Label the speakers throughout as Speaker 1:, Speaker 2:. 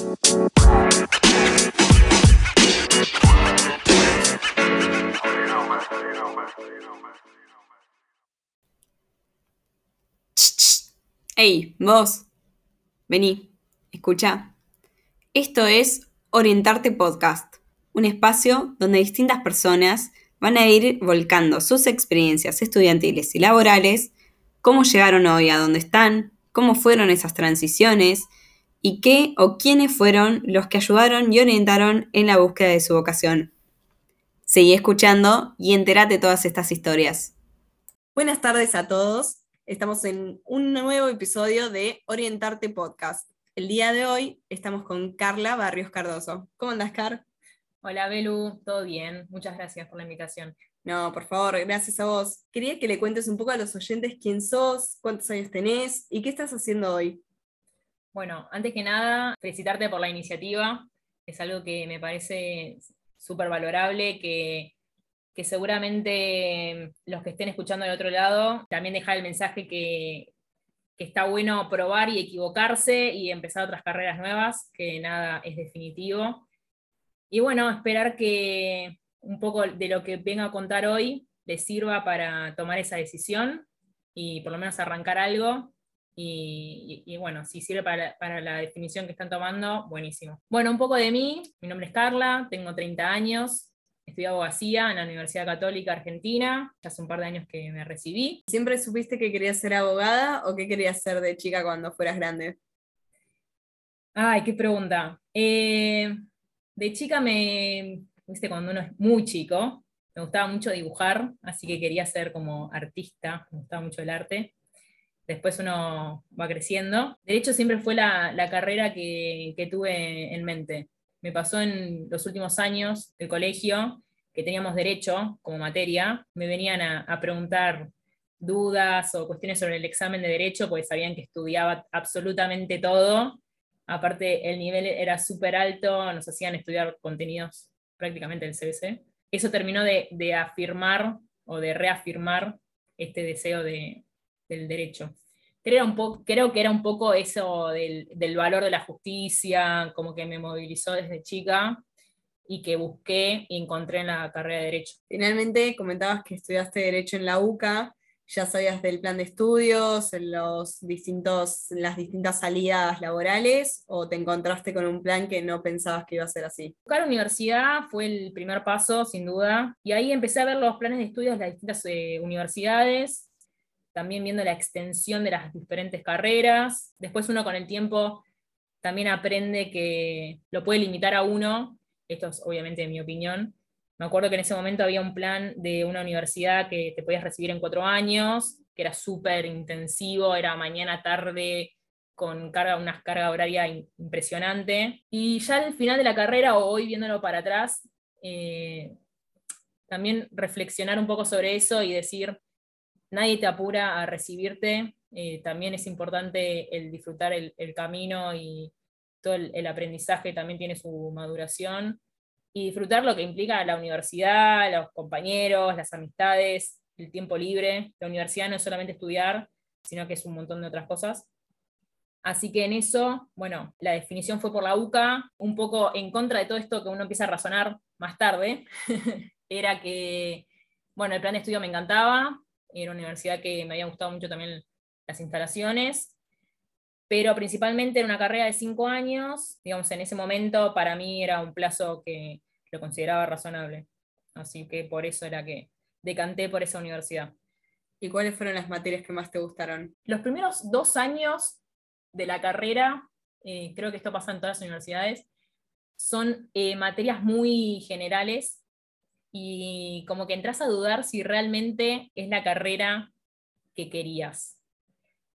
Speaker 1: Hey, vos, vení, escucha. Esto es Orientarte Podcast, un espacio donde distintas personas van a ir volcando sus experiencias estudiantiles y laborales, cómo llegaron hoy a donde están, cómo fueron esas transiciones y qué o quiénes fueron los que ayudaron y orientaron en la búsqueda de su vocación. Seguí escuchando y entérate de todas estas historias. Buenas tardes a todos. Estamos en un nuevo episodio de Orientarte Podcast. El día de hoy estamos con Carla Barrios Cardoso. ¿Cómo andas, Car?
Speaker 2: Hola, Belu. ¿Todo bien? Muchas gracias por la invitación.
Speaker 1: No, por favor, gracias a vos. Quería que le cuentes un poco a los oyentes quién sos, cuántos años tenés y qué estás haciendo hoy.
Speaker 2: Bueno, antes que nada, felicitarte por la iniciativa. Es algo que me parece súper valorable, que que seguramente los que estén escuchando del otro lado también dejar el mensaje que, está bueno probar y equivocarse y empezar otras carreras nuevas, que nada es definitivo. Y bueno, esperar que un poco de lo que venga a contar hoy les sirva para tomar esa decisión y por lo menos arrancar algo. Y, bueno, si sirve para, para, la definición que están tomando, buenísimo. Bueno, un poco de mí. Mi nombre es Carla, tengo 30 años, Estudié abogacía en la Universidad Católica Argentina, ya hace un par de años que me recibí.
Speaker 1: ¿Siempre supiste que querías ser abogada o qué querías ser de chica cuando fueras grande?
Speaker 2: Ay, qué pregunta. Eh, de chica me, viste, cuando uno es muy chico, me gustaba mucho dibujar, así que quería ser como artista, me gustaba mucho el arte. Después uno va creciendo. Derecho siempre fue la, carrera que, que tuve en mente me pasó en los últimos años del colegio, que teníamos derecho como materia, me venían a, preguntar dudas o cuestiones sobre el examen de derecho, porque sabían que estudiaba absolutamente todo. Aparte, el nivel era súper alto, nos hacían estudiar contenidos prácticamente del CBC. Eso terminó de, afirmar o de reafirmar este deseo del derecho creo que era un poco eso del, valor de la justicia, como que me movilizó desde chica y que busqué y encontré en la carrera de Derecho.
Speaker 1: Finalmente, comentabas que estudiaste Derecho en la UCA, ¿ya sabías del plan de estudios, los distintos, las distintas salidas laborales, o te encontraste con un plan que no pensabas que iba a ser así?
Speaker 2: Buscar universidad fue el primer paso, sin duda, y ahí empecé a ver los planes de estudios de las distintas eh, universidades, también viendo la extensión de las diferentes carreras. Después uno con el tiempo también aprende que lo puede limitar a uno, esto es obviamente mi opinión. Me acuerdo que en ese momento había un plan de una universidad que te podías recibir en cuatro años, que era súper intensivo, era mañana, tarde, con carga, una carga horaria impresionante. Y ya al final de la carrera, o hoy viéndolo para atrás, eh, también reflexionar un poco sobre eso y decir, nadie te apura a recibirte, eh, también es importante el disfrutar el, camino y todo el, aprendizaje también tiene su maduración y disfrutar lo que implica la universidad, los compañeros, las amistades, el tiempo libre. La universidad no es solamente estudiar, sino que es un montón de otras cosas. Así que en eso, bueno, la definición fue por la UCA, un poco en contra de todo esto que uno empieza a razonar más tarde, era que, bueno, el plan de estudio me encantaba, era una universidad que me había gustado mucho también las instalaciones, pero principalmente era una carrera de cinco años, digamos, en ese momento para mí era un plazo que lo consideraba razonable. Así que por eso era que decanté por esa universidad.
Speaker 1: ¿Y cuáles fueron las materias que más te gustaron?
Speaker 2: Los primeros dos años de la carrera, eh, creo que esto pasa en todas las universidades, son eh, materias muy generales y como que entras a dudar si realmente es la carrera que querías.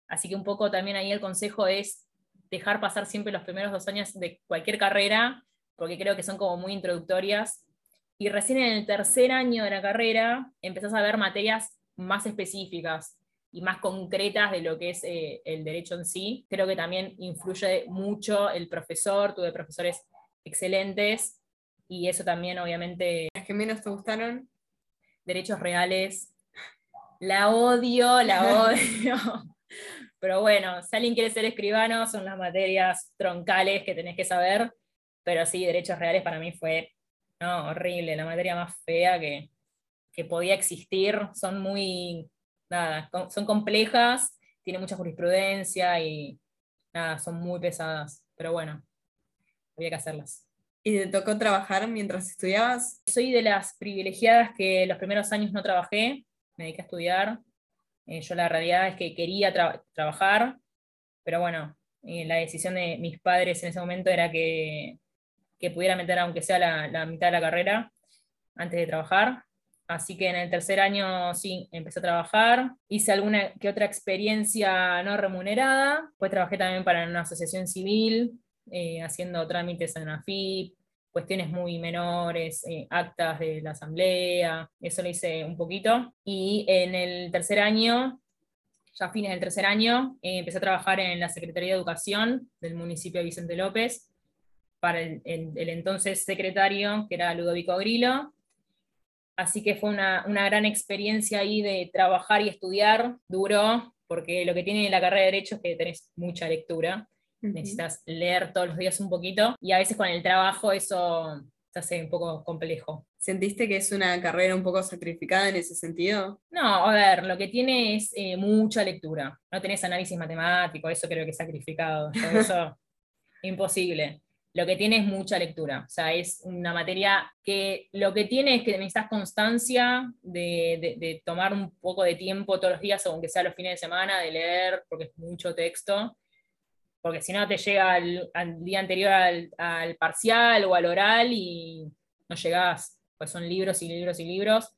Speaker 2: Así que un poco también ahí el consejo es dejar pasar siempre los primeros dos años de cualquier carrera, porque creo que son como muy introductorias. Y recién en el tercer año de la carrera empezás a ver materias más específicas y más concretas de lo que es eh, el derecho en sí. Creo que también influye mucho el profesor, tuve profesores excelentes y eso también obviamente...
Speaker 1: ¿Las que menos te gustaron?
Speaker 2: Derechos reales. La odio, la odio. Pero bueno, si alguien quiere ser escribano, son las materias troncales que tenés que saber. Pero sí, derechos reales para mí fue no, horrible, la materia más fea que, que podía existir. Son muy, nada, son complejas, tienen mucha jurisprudencia y nada, son muy pesadas. Pero bueno, había que hacerlas.
Speaker 1: ¿Y te tocó trabajar mientras estudiabas?
Speaker 2: Soy de las privilegiadas que los primeros años no trabajé, me dediqué a estudiar. Eh, yo la realidad es que quería trabajar, pero bueno, eh, la decisión de mis padres en ese momento era que, que pudiera meter aunque sea la, mitad de la carrera antes de trabajar. Así que en el tercer año sí, empecé a trabajar, hice alguna que otra experiencia no remunerada, pues trabajé también para una asociación civil, eh, haciendo trámites en AFIP, cuestiones muy menores, eh, actas de la asamblea, eso lo hice un poquito. Y en el tercer año, ya a fines del tercer año, eh, empecé a trabajar en la Secretaría de Educación del municipio de Vicente López, para el, entonces secretario, que era Ludovico Grillo. Así que fue una, una gran experiencia ahí de trabajar y estudiar, duro, porque lo que tiene la carrera de Derecho es que tenés mucha lectura necesitas leer todos los días un poquito y a veces con el trabajo eso se hace un poco complejo.
Speaker 1: ¿Sentiste que es una carrera un poco sacrificada en ese sentido?
Speaker 2: No, a ver, lo que tiene es eh, mucha lectura. No tenés análisis matemático, eso creo que es sacrificado. Eso imposible. Lo que tiene es mucha lectura. O sea, es una materia que lo que tiene es que necesitas constancia de, de tomar un poco de tiempo todos los días, aunque sea los fines de semana, de leer, porque es mucho texto porque si no te llega al, día anterior al, parcial o al oral y no llegás, pues son libros y libros y libros.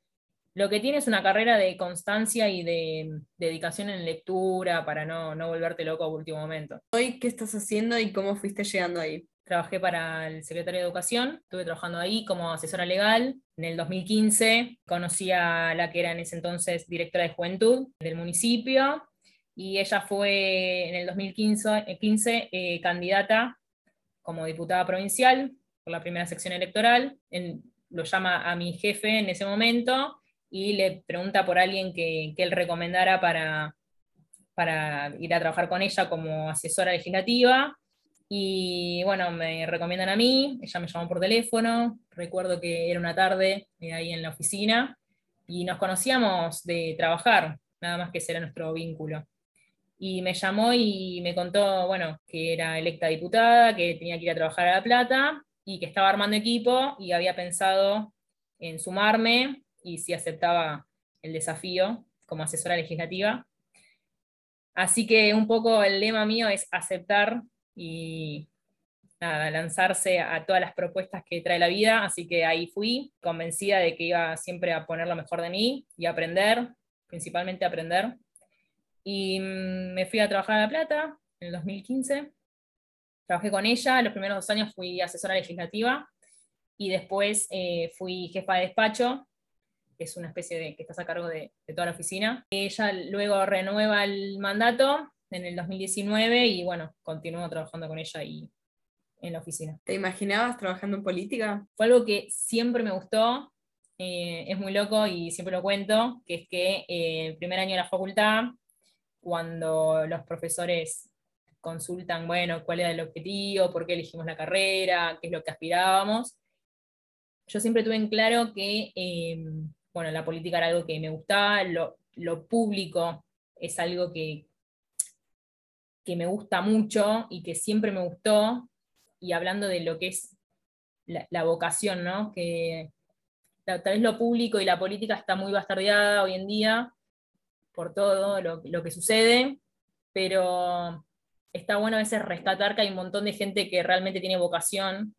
Speaker 2: Lo que tiene es una carrera de constancia y de, dedicación en lectura para no, no volverte loco a último momento.
Speaker 1: ¿Hoy qué estás haciendo y cómo fuiste llegando ahí?
Speaker 2: Trabajé para el secretario de Educación, estuve trabajando ahí como asesora legal. En el 2015 conocí a la que era en ese entonces directora de juventud del municipio y ella fue en el 2015 15, eh, candidata como diputada provincial por la primera sección electoral. lo llama a mi jefe en ese momento y le pregunta por alguien que, él recomendara para, para ir a trabajar con ella como asesora legislativa. Y bueno, me recomiendan a mí, ella me llamó por teléfono, recuerdo que era una tarde ahí en la oficina, y nos conocíamos de trabajar, nada más que ese era nuestro vínculo y me llamó y me contó, bueno, que era electa diputada, que tenía que ir a trabajar a La Plata y que estaba armando equipo y había pensado en sumarme y si aceptaba el desafío como asesora legislativa. Así que un poco el lema mío es aceptar y lanzarse a todas las propuestas que trae la vida, así que ahí fui, convencida de que iba siempre a poner lo mejor de mí y aprender, principalmente aprender. Y mm, me fui a trabajar a La Plata en el 2015. Trabajé con ella, los primeros dos años fui asesora legislativa y después eh, fui jefa de despacho, que es una especie de que estás a cargo de, toda la oficina. Ella luego renueva el mandato en el 2019 y bueno, continúo trabajando con ella y en la oficina.
Speaker 1: ¿Te imaginabas trabajando en política?
Speaker 2: Fue algo que siempre me gustó, eh, es muy loco y siempre lo cuento, que es que eh, el primer año de la facultad cuando los profesores consultan, bueno, cuál era el objetivo, por qué elegimos la carrera, qué es lo que aspirábamos. Yo siempre tuve en claro que, em, bueno, la política era algo que me gustaba, lo, público es algo que, que me gusta mucho y que siempre me gustó, y hablando de lo que es la, vocación, ¿no? Que tal vez lo público y la política está muy bastardeada hoy en día, por todo lo, que sucede, pero está bueno a veces rescatar que hay un montón de gente que realmente tiene vocación,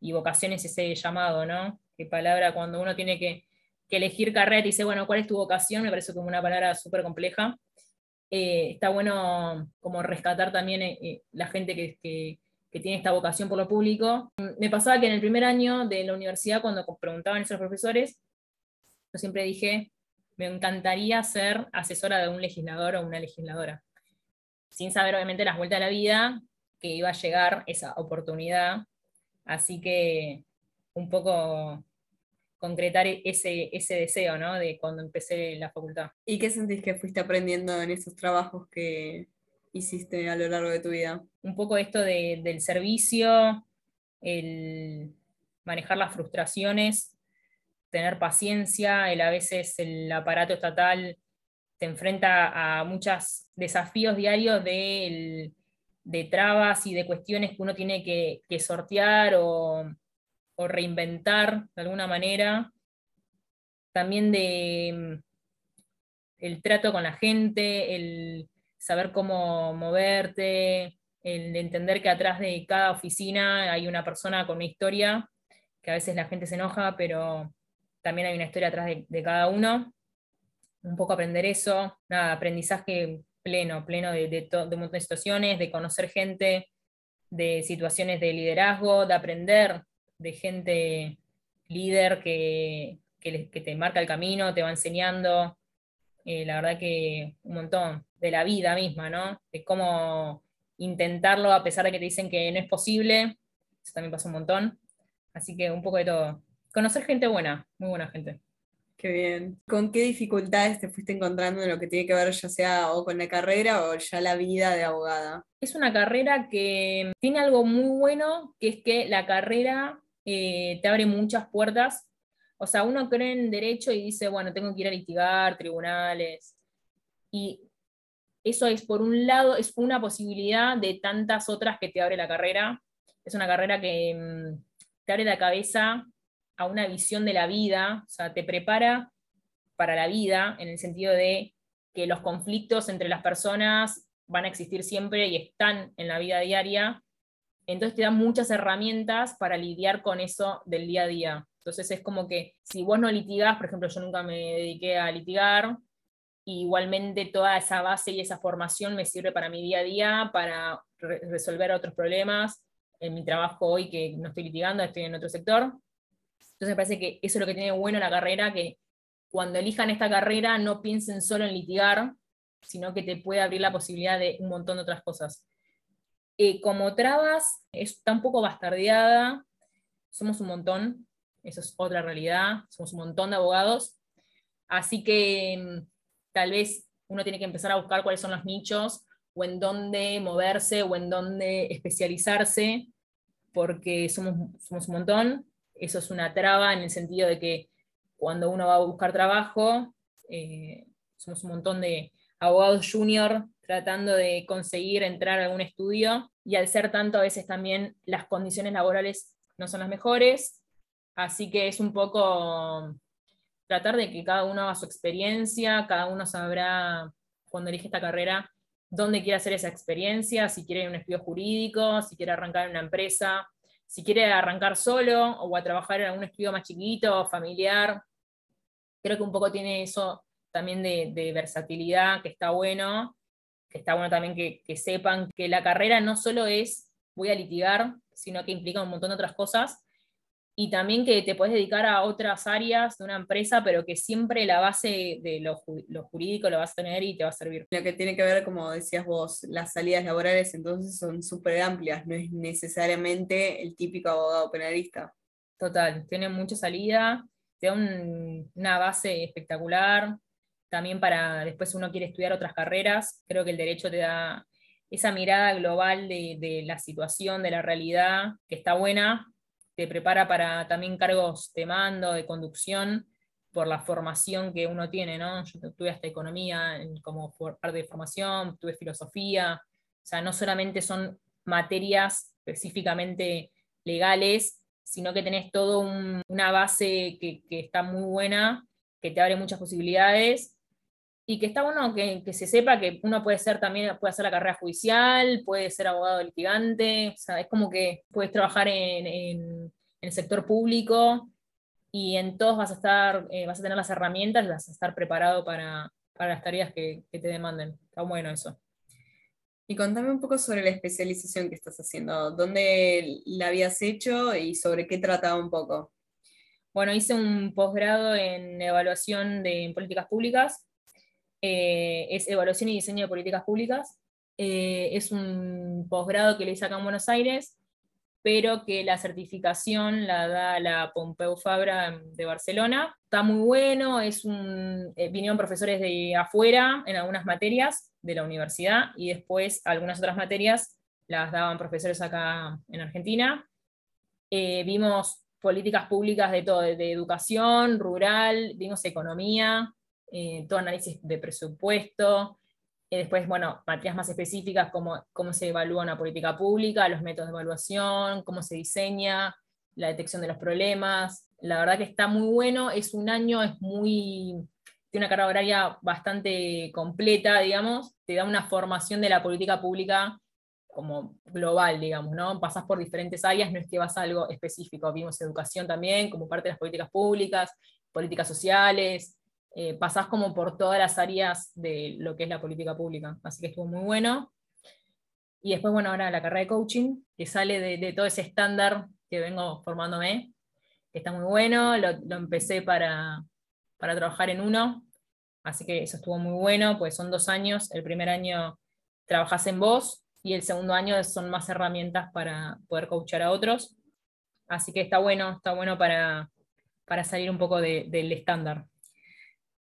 Speaker 2: y vocación es ese llamado, ¿no? Qué palabra cuando uno tiene que, elegir carrera y dice, bueno, ¿cuál es tu vocación? Me parece como una palabra súper compleja. Eh, está bueno como rescatar también eh, eh, la gente que, tiene esta vocación por lo público. Me pasaba que en el primer año de la universidad, cuando preguntaban esos profesores, yo siempre dije, me encantaría ser asesora de un legislador o una legisladora, sin saber obviamente las vueltas de la vida que iba a llegar esa oportunidad. Así que un poco concretar ese, ese deseo, ¿no? De cuando empecé la facultad.
Speaker 1: ¿Y qué sentís que fuiste aprendiendo en esos trabajos que, hiciste a lo largo de tu vida?
Speaker 2: Un poco esto del servicio, el manejar las frustraciones, tener paciencia, el, a veces el aparato estatal te enfrenta a muchos desafíos diarios de, trabas y de cuestiones que uno tiene que, sortear o, reinventar de alguna manera. También de el trato con la gente, el saber cómo moverte, el entender que atrás de cada oficina hay una persona con una historia, que a veces la gente se enoja, pero también hay una historia atrás de cada uno un poco aprender eso, nada, aprendizaje pleno, pleno de, de, un montón de situaciones, de conocer gente, de situaciones de liderazgo, de aprender de gente líder que, te marca el camino, te va enseñando. Eh, la verdad que un montón de la vida misma, ¿no? De cómo intentarlo a pesar de que te dicen que no es posible. Eso también pasa un montón. Así que un poco de todo. Conocer gente buena, muy buena gente.
Speaker 1: Qué bien. ¿Con qué dificultades te fuiste encontrando en lo que tiene que ver ya sea o con la carrera o ya la vida de abogada?
Speaker 2: Es una carrera que tiene algo muy bueno, que es que la carrera eh, te abre muchas puertas. O sea, uno cree en derecho y dice, bueno, tengo que ir a litigar, tribunales. Y eso es, por un lado, es una posibilidad de tantas otras que te abre la carrera. Es una carrera que mm, te abre la cabeza a una visión de la vida, o sea, te prepara para la vida en el sentido de que los conflictos entre las personas van a existir siempre y están en la vida diaria, entonces te dan muchas herramientas para lidiar con eso del día a día. Entonces es como que si vos no litigás, por ejemplo, yo nunca me dediqué a litigar, igualmente toda esa base y esa formación me sirve para mi día a día, para resolver otros problemas. En mi trabajo hoy, que no estoy litigando, estoy en otro sector, entonces me parece que eso es lo que tiene bueno la carrera, que cuando elijan esta carrera no piensen solo en litigar, sino que te puede abrir la posibilidad de un montón de otras cosas. Eh, como trabas, está un poco bastardeada, somos un montón, eso es otra realidad, somos un montón de abogados, así que mm, tal vez uno tiene que empezar a buscar cuáles son los nichos o en dónde moverse o en dónde especializarse, porque somos, somos un montón eso es una traba en el sentido de que cuando uno va a buscar trabajo, eh, somos un montón de abogados junior tratando de conseguir entrar a algún estudio y al ser tanto a veces también las condiciones laborales no son las mejores, así que es un poco tratar de que cada uno haga su experiencia, cada uno sabrá cuando elige esta carrera dónde quiere hacer esa experiencia, si quiere un estudio jurídico, si quiere arrancar una empresa, si quiere arrancar solo o a trabajar en algún estudio más chiquito, familiar. Creo que un poco tiene eso también de, versatilidad, que está bueno, que está bueno también que, que, sepan que la carrera no solo es voy a litigar, sino que implica un montón de otras cosas y también que te puedes dedicar a otras áreas de una empresa, pero que siempre la base de lo, jurídico lo vas a tener y te va a servir.
Speaker 1: Lo que tiene que ver, como decías vos, las salidas laborales entonces son súper amplias, no es necesariamente el típico abogado penalista.
Speaker 2: Total, tiene mucha salida, te da una base espectacular, también para después uno quiere estudiar otras carreras, creo que el derecho te da esa mirada global de, de la situación, de la realidad, que está buena, te prepara para también cargos de mando, de conducción, por la formación que uno tiene, ¿no? Yo tuve hasta economía como parte de formación, tuve filosofía, o sea, no solamente son materias específicamente legales, sino que tenés todo una base que, está muy buena, que te abre muchas posibilidades y que está bueno que, se sepa que uno puede ser también, puede hacer la carrera judicial, puede ser abogado litigante, o sea, es como que puedes trabajar en, el sector público y en todos vas a estar, eh, vas a tener las herramientas, vas a estar preparado para, las tareas que, te demanden. Está bueno eso.
Speaker 1: Y contame un poco sobre la especialización que estás haciendo, dónde la habías hecho y sobre qué trataba un poco.
Speaker 2: Bueno, hice un posgrado en evaluación de políticas públicas eh, es Evaluación y Diseño de Políticas Públicas. Eh, es un posgrado que le hice acá en Buenos Aires, pero que la certificación la da la Pompeu Fabra de Barcelona. Está muy bueno, es un, eh, vinieron profesores de afuera en algunas materias de la universidad y después algunas otras materias las daban profesores acá en Argentina. Eh, vimos políticas públicas de todo, de educación, rural, vimos economía, eh, todo análisis de presupuesto, y después, bueno, materias más específicas como cómo se evalúa una política pública, los métodos de evaluación, cómo se diseña, la detección de los problemas. La verdad que está muy bueno, es un año, es muy, tiene una carga horaria bastante completa, digamos, te da una formación de la política pública como global, digamos, ¿no? Pasás por diferentes áreas, no es que vas a algo específico, vimos educación también como parte de las políticas públicas, políticas sociales, eh, pasás como por todas las áreas de lo que es la política pública, así que estuvo muy bueno. Y después, bueno, ahora la carrera de coaching, que sale de, todo ese estándar que vengo formándome, que está muy bueno, lo, empecé para, para trabajar en uno, así que eso estuvo muy bueno, pues son dos años, el primer año trabajas en vos y el segundo año son más herramientas para poder coachar a otros, así que está bueno, está bueno para, para salir un poco del estándar.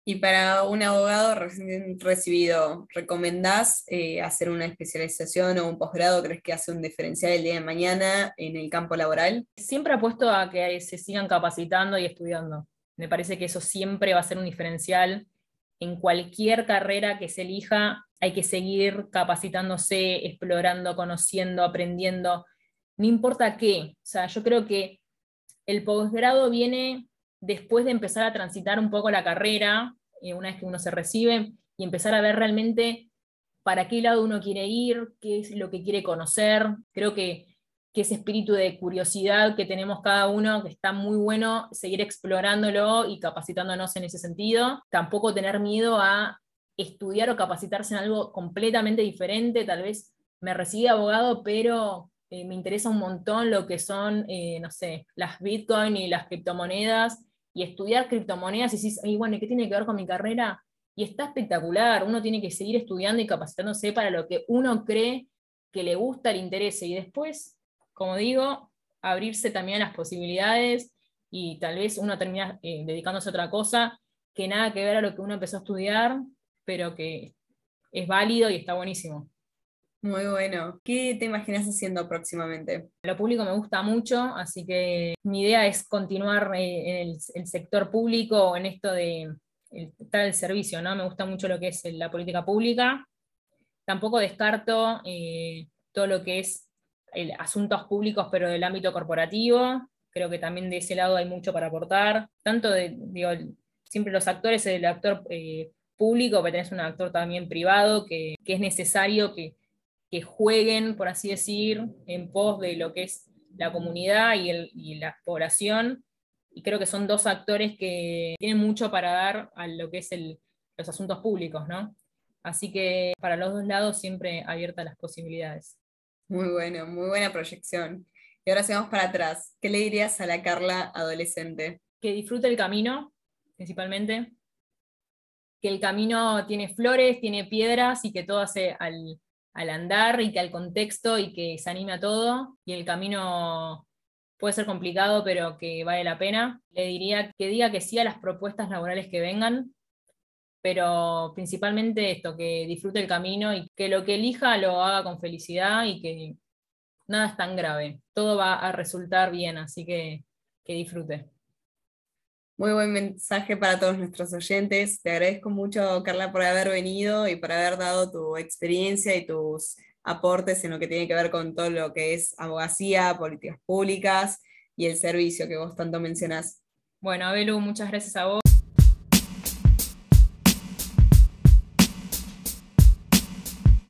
Speaker 1: Y para un abogado recibido, ¿recomendás eh, hacer una especialización o un posgrado? ¿Crees que hace un diferencial el día de mañana en el campo laboral?
Speaker 2: Siempre apuesto a que se sigan capacitando y estudiando. Me parece que eso siempre va a ser un diferencial. En cualquier carrera que se elija, hay que seguir capacitándose, explorando, conociendo, aprendiendo, no importa qué. O sea, yo creo que el posgrado viene después de empezar a transitar un poco la carrera, eh, una vez que uno se recibe, y empezar a ver realmente para qué lado uno quiere ir, qué es lo que quiere conocer. Creo que, ese espíritu de curiosidad que tenemos cada uno, que está muy bueno seguir explorándolo y capacitándonos en ese sentido. Tampoco tener miedo a estudiar o capacitarse en algo completamente diferente. Tal vez me recibí abogado, pero eh, me interesa un montón lo que son, eh, no sé, las Bitcoin y las criptomonedas y estudiar criptomonedas y decís, y bueno, ¿y qué tiene que ver con mi carrera? Y está espectacular, uno tiene que seguir estudiando y capacitándose para lo que uno cree que le gusta, le interese, y después, como digo, abrirse también a las posibilidades y tal vez uno termina eh, dedicándose a otra cosa que nada que ver a lo que uno empezó a estudiar, pero que es válido y está buenísimo.
Speaker 1: Muy bueno. ¿Qué te imaginas haciendo próximamente?
Speaker 2: Lo público me gusta mucho, así que mi idea es continuar eh, en el, sector público, en esto de estar al servicio, ¿no? Me gusta mucho lo que es la política pública. Tampoco descarto eh, todo lo que es asuntos públicos, pero del ámbito corporativo. Creo que también de ese lado hay mucho para aportar. Tanto de, digo, siempre los actores, el actor eh, público, pero tenés un actor también privado, que es necesario que que jueguen, por así decir, en pos de lo que es la comunidad y, la población. Y creo que son dos actores que tienen mucho para dar a lo que es los asuntos públicos, ¿no? Así que para los dos lados siempre abiertas las posibilidades.
Speaker 1: Muy bueno, muy buena proyección. Y ahora sigamos para atrás. ¿Qué le dirías a la Carla adolescente?
Speaker 2: Que disfrute el camino, principalmente. Que el camino tiene flores, tiene piedras y que todo hace al, al andar y que al contexto y que se anime a todo. Y el camino puede ser complicado, pero que vale la pena. Le diría que diga que sí a las propuestas laborales que vengan, pero principalmente esto, que disfrute el camino y que lo que elija lo haga con felicidad y que nada es tan grave. Todo va a resultar bien, así que que disfrute.
Speaker 1: Muy buen mensaje para todos nuestros oyentes. Te agradezco mucho, Carla, por haber venido y por haber dado tu experiencia y tus aportes en lo que tiene que ver con todo lo que es abogacía, políticas públicas y el servicio que vos tanto mencionás.
Speaker 2: Bueno, Abelu, muchas gracias a vos.